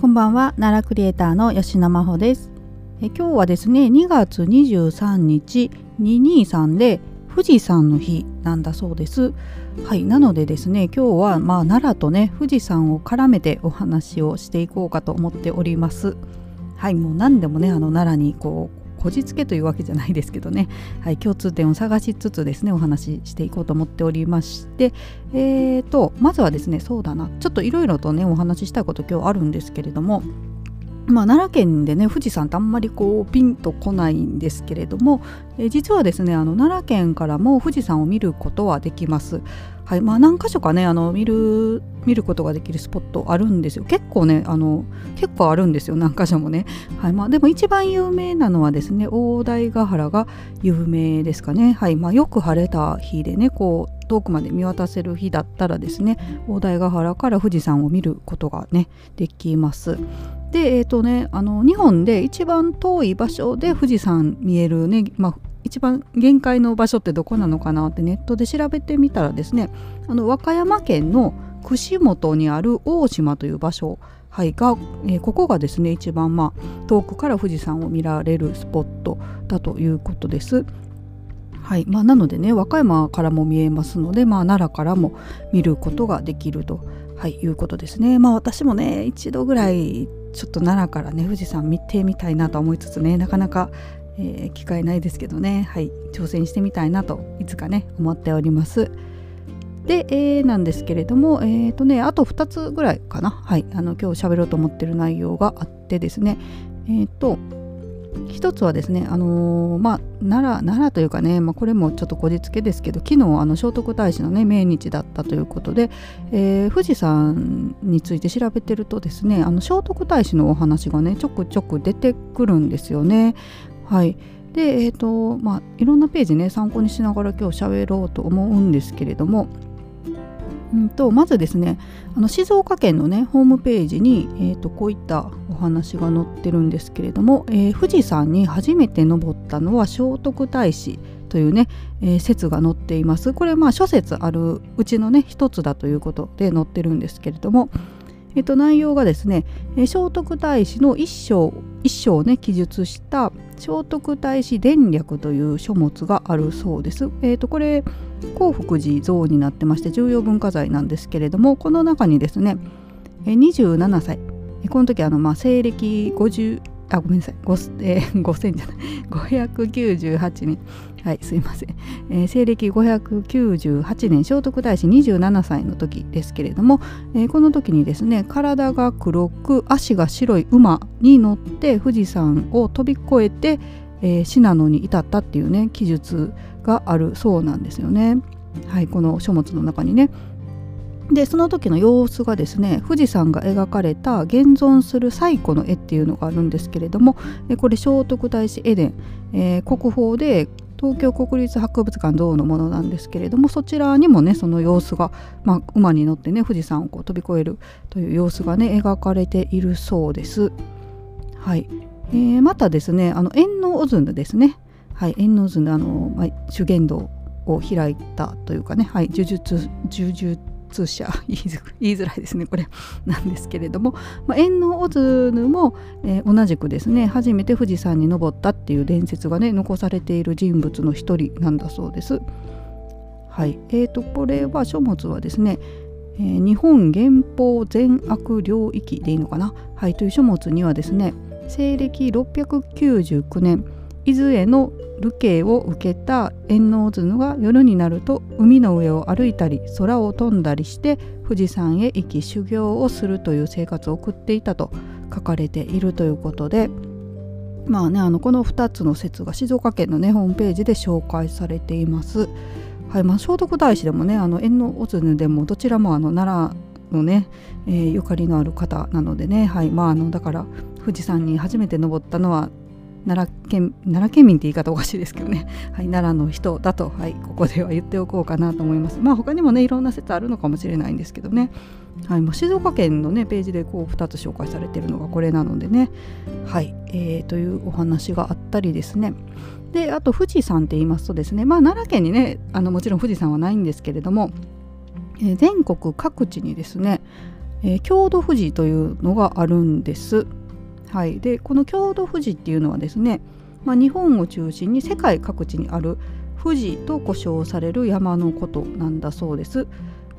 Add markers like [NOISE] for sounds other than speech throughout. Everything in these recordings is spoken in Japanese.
こんばんは。奈良クリエイターの吉野真帆です。え今日はですね2月23日223で富士山の日なんだそうです。はいなのでですね今日はまあ奈良とね富士山を絡めてお話をしていこうかと思っております。はいもう何でもねあの奈良にこうこじつけというわけじゃないですけどね、[LAUGHS] はい、共通点を探しつつですねお話ししていこうと思っておりまして。えーとまずはですねそうだな。ちょっといろいろとねお話ししたいこと今日あるんですけれども。まあ、奈良県でね富士山ってあんまりこうピンとこないんですけれども、え実はですねあの奈良県からも富士山を見ることはできます。はいまあ、何箇所かねあの見る見ることができるスポットあるんですよ。結構ねあの結構あるんですよ何箇所もね、はいまあ、でも一番有名なのはですね大台ヶ原が有名ですかね、はいまあ、よく晴れた日でねこう遠くまで見渡せる日だったらですね大台ヶ原から富士山を見ることがねできます。でえっ、ー、とねあの日本で一番遠い場所で富士山見えるね、まあ、一番限界の場所ってどこなのかなってネットで調べてみたらですねあの和歌山県の串本にある大島という場所はい、が、えー、ここがですね一番、まあ、遠くから富士山を見られるスポットだということです。はいまあ、なのでね和歌山からも見えますので、まあ、奈良からも見ることができると、はい、いうことですね。まあ私もね一度ぐらいちょっと奈良からね富士山見てみたいなと思いつつねなかなかえー、機会ないですけどねはい挑戦してみたいなといつかね思っております。で、えー、なんですけれどもえっ、ー、とねあと2つぐらいかなはいあの今日喋ろうと思ってる内容があってですねえっ、と一つはですね、あのー、まあ、奈良奈良というかね、まあ、これもちょっとこじつけですけど昨日あの聖徳太子のね命日だったということで、えー、富士山について調べてるとですねあの聖徳太子のお話がねちょくちょく出てくるんですよね。はい、で、えーとまあ、いろんなページね参考にしながら今日喋ろうと思うんですけれども、うんと、まずですねあの静岡県のねホームページに、えーと、こういったお話が載ってるんですけれども、えー、富士山に初めて登ったのは聖徳太子というね、えー、説が載っていますこれまあ諸説あるうちのね一つだということで載ってるんですけれども、えっと、内容がですね、えー、聖徳太子の一生一生をね記述した聖徳太子伝略という書物があるそうです。えーと、これ興福寺像になってまして重要文化財なんですけれどもこの中にですね27歳。この時あのまあ西暦50あごめんなさい。5、えー、5000じゃない。[LAUGHS] 598年。はいすいません、えー、西暦598年聖徳太子27歳の時ですけれども、えー、この時にですね体が黒く足が白い馬に乗って富士山を飛び越えて、えー、信濃に至ったっていうね記述があるそうなんですよね。はいこの書物の中にねでその時の様子がですね富士山が描かれた現存する最古の絵っていうのがあるんですけれどもこれ聖徳太子絵伝、えー、国宝で東京国立博物館像のものなんですけれどもそちらにもねその様子が、まあ、馬に乗ってね富士山をこう飛び越えるという様子がね描かれているそうです。はい、えー、またですねあの円のオズヌですね、はい、円のオズヌあの、まあ、修験道を開いたというかね、はい、呪術呪術通社 [LAUGHS] 言いづらいですねこれなんですけれども、まあ、縁のオズヌも、えー、同じくですね初めて富士山に登ったっていう伝説がね残されている人物の一人なんだそうです。はいえーと、これは書物はですね、えー、日本原法善悪領域でいいのかな、はい、という書物にはですね西暦699年伊豆への流刑を受けた円王図が夜になると海の上を歩いたり空を飛んだりして富士山へ行き修行をするという生活を送っていたと書かれているということでまあねあのこの2つの説が静岡県のねホームページで紹介されています。はいまあ、聖徳太子でもねあの円のオズヌでもどちらもあの奈良のね、えー、ゆかりのある方なのでね、はいまあ、あのだから富士山に初めて登ったのは奈良県奈良県民って言い方おかしいですけどね、[LAUGHS] はい、奈良の人だと、はい、ここでは言っておこうかなと思います。まあ他にもねいろんな説あるのかもしれないんですけどね、はい、もう静岡県のねページでこう2つ紹介されているのがこれなのでね、はいえー、というお話があったりですね。であと富士山って言いますとですねまあ奈良県にねあのもちろん富士山はないんですけれども、えー、全国各地にですねえー、郷土富士というのがあるんです。はい、でこの郷土富士っていうのはですね、まあ、日本を中心に世界各地にある富士と呼称される山のことなんだそうです。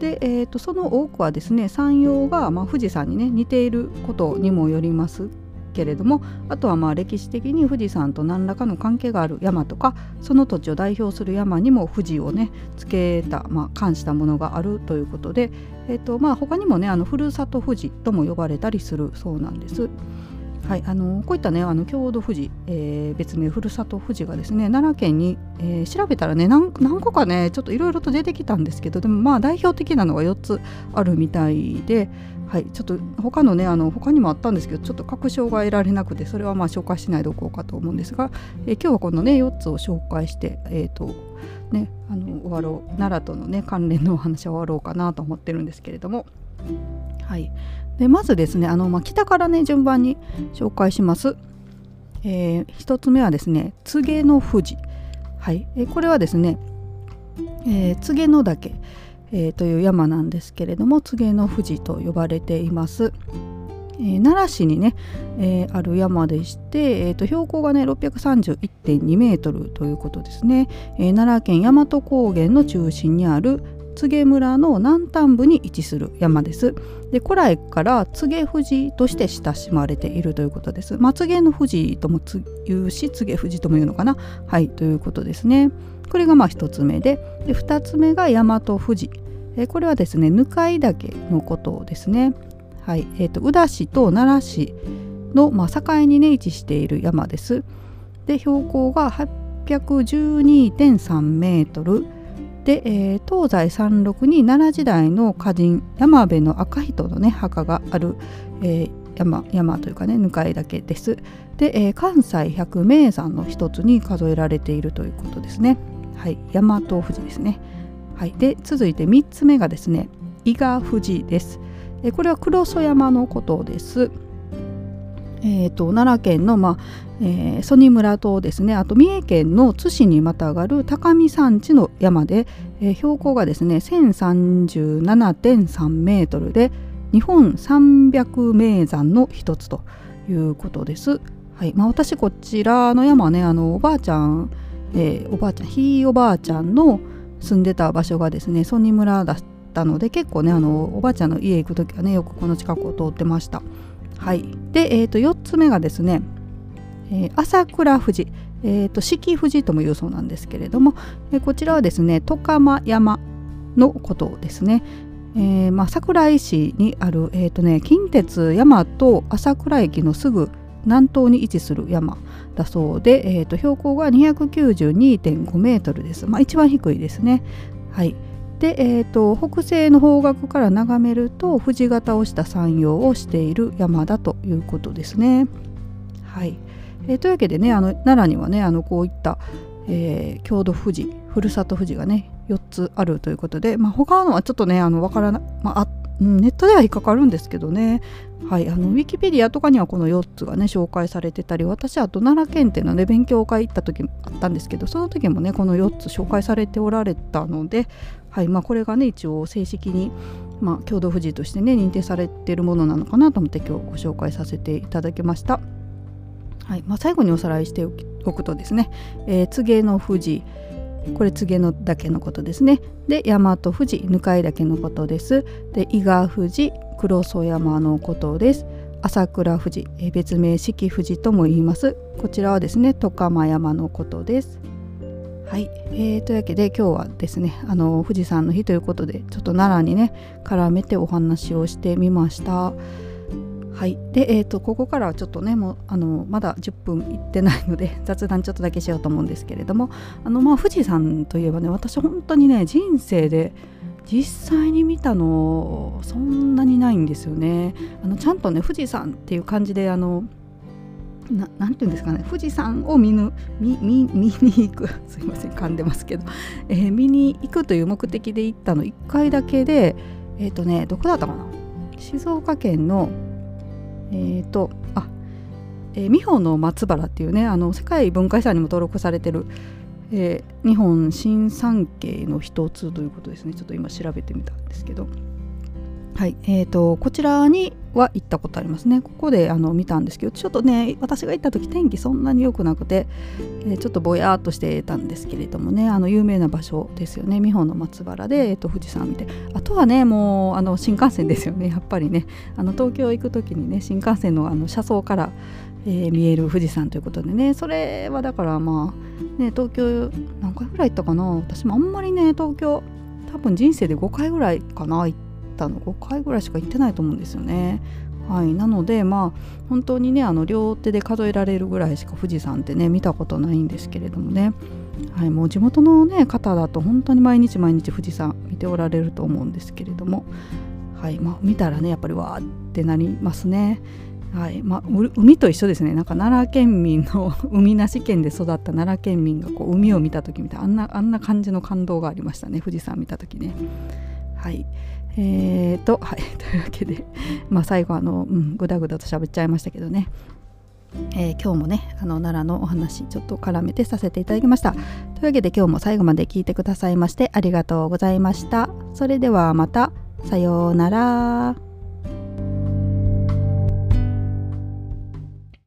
で、えーと、その多くはですね山陽が、まあ、富士山にね似ていることにもよりますけれどもあとはまあ歴史的に富士山と何らかの関係がある山とかその土地を代表する山にも富士をねつけた、まあ、冠したものがあるということで、えーとまあ、他にもねあのふるさと富士とも呼ばれたりするそうなんです。はい、あのこういったねあの郷土富士、えー、別名ふるさと富士がですね奈良県に、えー、調べたらね何個かねちょっといろいろと出てきたんですけどでもまあ代表的なのが4つあるみたいで、はい、ちょっと他のねあの他にもあったんですけどちょっと確証が得られなくてそれはまあ紹介しないでおこうかと思うんですが、えー、今日はこのね4つを紹介してえっ、とねあの終わろう奈良とのね関連のお話は終わろうかなと思ってるんですけれども。はい、でまずですねあの、まあ、北からね順番に紹介します。えー、1つ目はですね柘植の富士、はいえー、これはですね、えー、柘植の岳、えー、という山なんですけれども柘植の富士と呼ばれています。えー、奈良市にね、えー、ある山でして、えーと、標高がね631.2メートルということですね、えー、奈良県大和高原の中心にある柘植村の南端部に位置する山です。で古来から柘植富士として親しまれているということです。まあ、柘の富士とも言うし柘植富士とも言うのかな？はいということですね。これがまあ1つ目でで2つ目が大和富士。これはですね向岳のことですね。はいえーと、宇田市と奈良市の、まあ、境にね位置している山です。で標高が812.3メートルで、えー、東西山麓に奈良時代の歌人山部の赤人のね墓がある、えー、山山というかね向かい岳です。で、えー、関西百名山の一つに数えられているということですね。はい、大和富士ですね。はい、で続いて3つ目がですね伊賀富士です。えこれは黒曽山のことです。えーと、奈良県の、まあえー、曽爾村とですねあと三重県の津市にまたがる高見山地の山で、えー、標高がですね1037.3メートルで日本300名山の一つということです。はいまあ、私こちらの山はねあのおばあちゃん、えー、おばあちゃんひいおばあちゃんの住んでた場所がですね曽爾村だったので結構ねあのおばあちゃんの家行く時はねよくこの近くを通ってました。はい、で、えー、と4つ目がですね、えー、朝倉富士、えーと、四季富士とも言うそうなんですけれども、えー、こちらはですね外釜山のことですね。えーまあ、桜井市にある、えーとね、近鉄山と朝倉駅のすぐ南東に位置する山だそうで、えーと、標高が292.5メートルです。まあ、一番低いですね。はい、で、えーと、北西の方角から眺めると富士型をした山陽をしている山だということですね。はい。えー、というわけでねあの奈良にはねあのこういった、えー、郷土富士ふるさと富士がね4つあるということで、まあ、他のはちょっとねあの分からな、まあ、ネットでは引っかかるんですけどね、はい、あのウィキペディアとかにはこの4つがね紹介されてたり私あと奈良県っていうのね勉強会行った時もあったんですけどその時もねこの4つ紹介されておられたので、はいまあ、これがね一応正式に、まあ、共同富士としてね認定されているものなのかなと思って今日ご紹介させていただきました。はいまあ、最後におさらいしておくとですね、えー、柘植の富士これ柘植の岳のことですね。で大和富士向井岳のことです。で伊賀富士黒曽山のことです。朝倉富士、え別名四季富士とも言います。こちらはですね外釜山のことです。はい、えー、というわけで今日はですねあの富士山の日ということでちょっと奈良にね絡めてお話をしてみました。はい、で、えーと、ここからはちょっとねもうあのまだ10分いってないので [LAUGHS] 雑談ちょっとだけしようと思うんですけれどもあの、まあ、富士山といえばね私本当にね人生で実際に見たのそんなにないんですよね。あのちゃんとね富士山っていう感じであのななんていうんですかね。富士山を見ぬ見見見に行く。[LAUGHS] すいません。噛んでますけど、えー、見に行くという目的で行ったの。1回だけでえっ、ー、とねどこだったかな。静岡県のえっ、ー、とあ、えー、美穂の松原っていうねあの世界文化遺産にも登録されてる、えー、日本新三景の一つということですね。ちょっと今調べてみたんですけど。はいえーと、こちらには行ったことありますね。ここであの見たんですけどちょっとね私が行った時天気そんなに良くなくて、えー、ちょっとぼやっとしてたんですけれどもねあの有名な場所ですよね。美穂の松原で、えーと、富士山見て。あとはねもうあの新幹線ですよね。[LAUGHS] やっぱりね。あの東京行く時にね新幹線のあの車窓から、えー、見える富士山ということでね。それはだからまあね東京何回ぐらい行ったかな。私もあんまりね東京多分人生で5回ぐらいかな行っったの5回ぐらいしか行ってないと思うんですよね。はい、なのでまあ本当にねあの両手で数えられるぐらいしか富士山ってね見たことないんですけれどもね、はい、もう地元の、ね、方だと本当に毎日毎日富士山見ておられると思うんですけれども、はい。まあ、見たらねやっぱりわーってなりますね。はい。まあ、海と一緒ですね。なんか奈良県民の [LAUGHS] 海なし県で育った奈良県民がこう海を見た時みたいなあんなあんな感じの感動がありましたね。富士山見た時ね。はい。えーと、[LAUGHS] はい、というわけで、まあ、最後あの、うん、ぐだぐだと喋っちゃいましたけどね、えー、今日もねあの奈良のお話ちょっと絡めてさせていただきました。というわけで今日も最後まで聞いてくださいましてありがとうございました。それではまたさようなら。